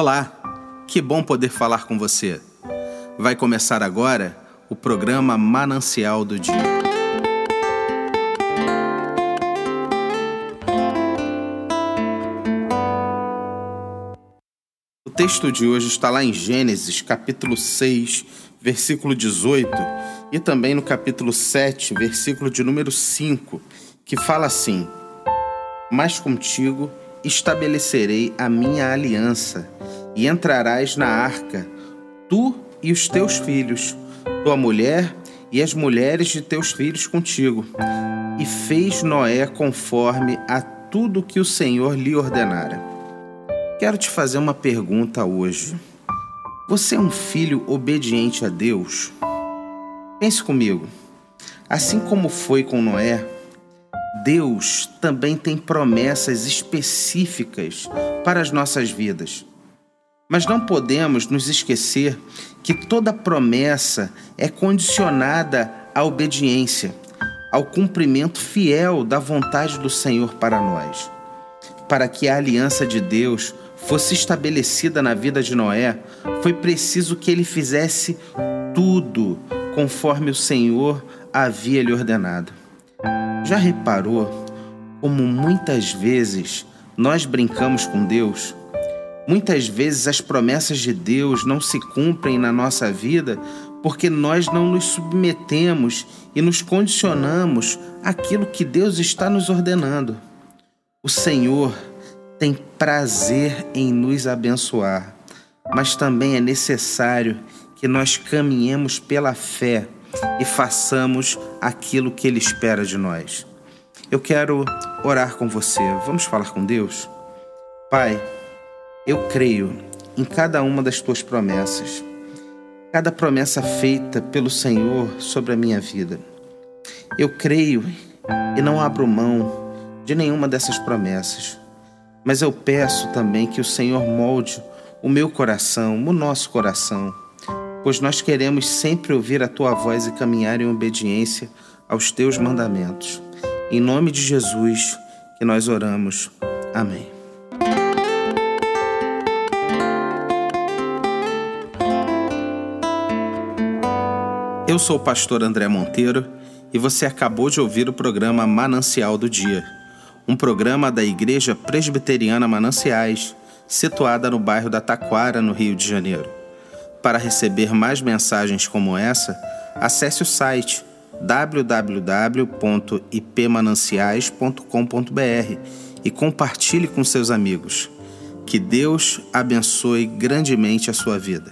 Olá, que bom poder falar com você. Vai começar agora o programa Manancial do Dia. O texto de hoje está lá em Gênesis, capítulo 6, versículo 18, e também no capítulo 7, versículo de número 5, que fala assim: Mas contigo estabelecerei a minha aliança, e entrarás na arca, tu e os teus filhos, tua mulher e as mulheres de teus filhos contigo. E fez Noé conforme a tudo que o Senhor lhe ordenara. Quero te fazer uma pergunta hoje. Você é um filho obediente a Deus? Pense comigo. Assim como foi com Noé, Deus também tem promessas específicas para as nossas vidas. Mas não podemos nos esquecer que toda promessa é condicionada à obediência, ao cumprimento fiel da vontade do Senhor para nós. Para que a aliança de Deus fosse estabelecida na vida de Noé, foi preciso que ele fizesse tudo conforme o Senhor havia lhe ordenado. Já reparou como muitas vezes nós brincamos com Deus? Muitas vezes as promessas de Deus não se cumprem na nossa vida porque nós não nos submetemos e nos condicionamos àquilo que Deus está nos ordenando. O Senhor tem prazer em nos abençoar, mas também é necessário que nós caminhemos pela fé e façamos aquilo que Ele espera de nós. Eu quero orar com você. Vamos falar com Deus? Pai, eu creio em cada uma das tuas promessas, cada promessa feita pelo Senhor sobre a minha vida. Eu creio e não abro mão de nenhuma dessas promessas, mas eu peço também que o Senhor molde o meu coração, o nosso coração pois nós queremos sempre ouvir a tua voz e caminhar em obediência aos teus mandamentos. Em nome de Jesus que nós oramos. Amém. Eu sou o pastor André Monteiro e você acabou de ouvir o programa Manancial do Dia, um programa da Igreja Presbiteriana Mananciais, situada no bairro da Taquara, no Rio de Janeiro. Para receber mais mensagens como essa, acesse o site www.ipmananciais.com.br e compartilhe com seus amigos. Que Deus abençoe grandemente a sua vida.